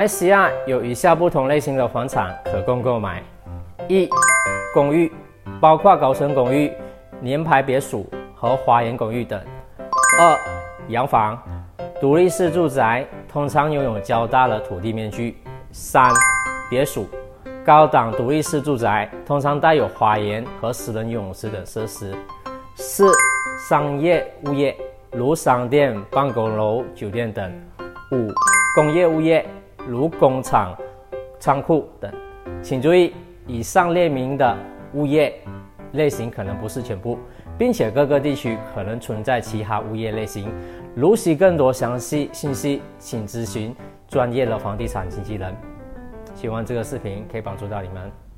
SCI 有以下不同类型的房产可供购买：一、公寓，包括高层公寓、联排别墅和花园公寓等；二、洋房，独立式住宅，通常拥有较大的土地面积；三、别墅，高档独立式住宅，通常带有花园和私人泳池等设施；四、商业物业，如商店、办公楼、酒店等；五、工业物业。如工厂、仓库等，请注意，以上列明的物业类型可能不是全部，并且各个地区可能存在其他物业类型。如需更多详细信息，请咨询专业的房地产经纪人。希望这个视频可以帮助到你们。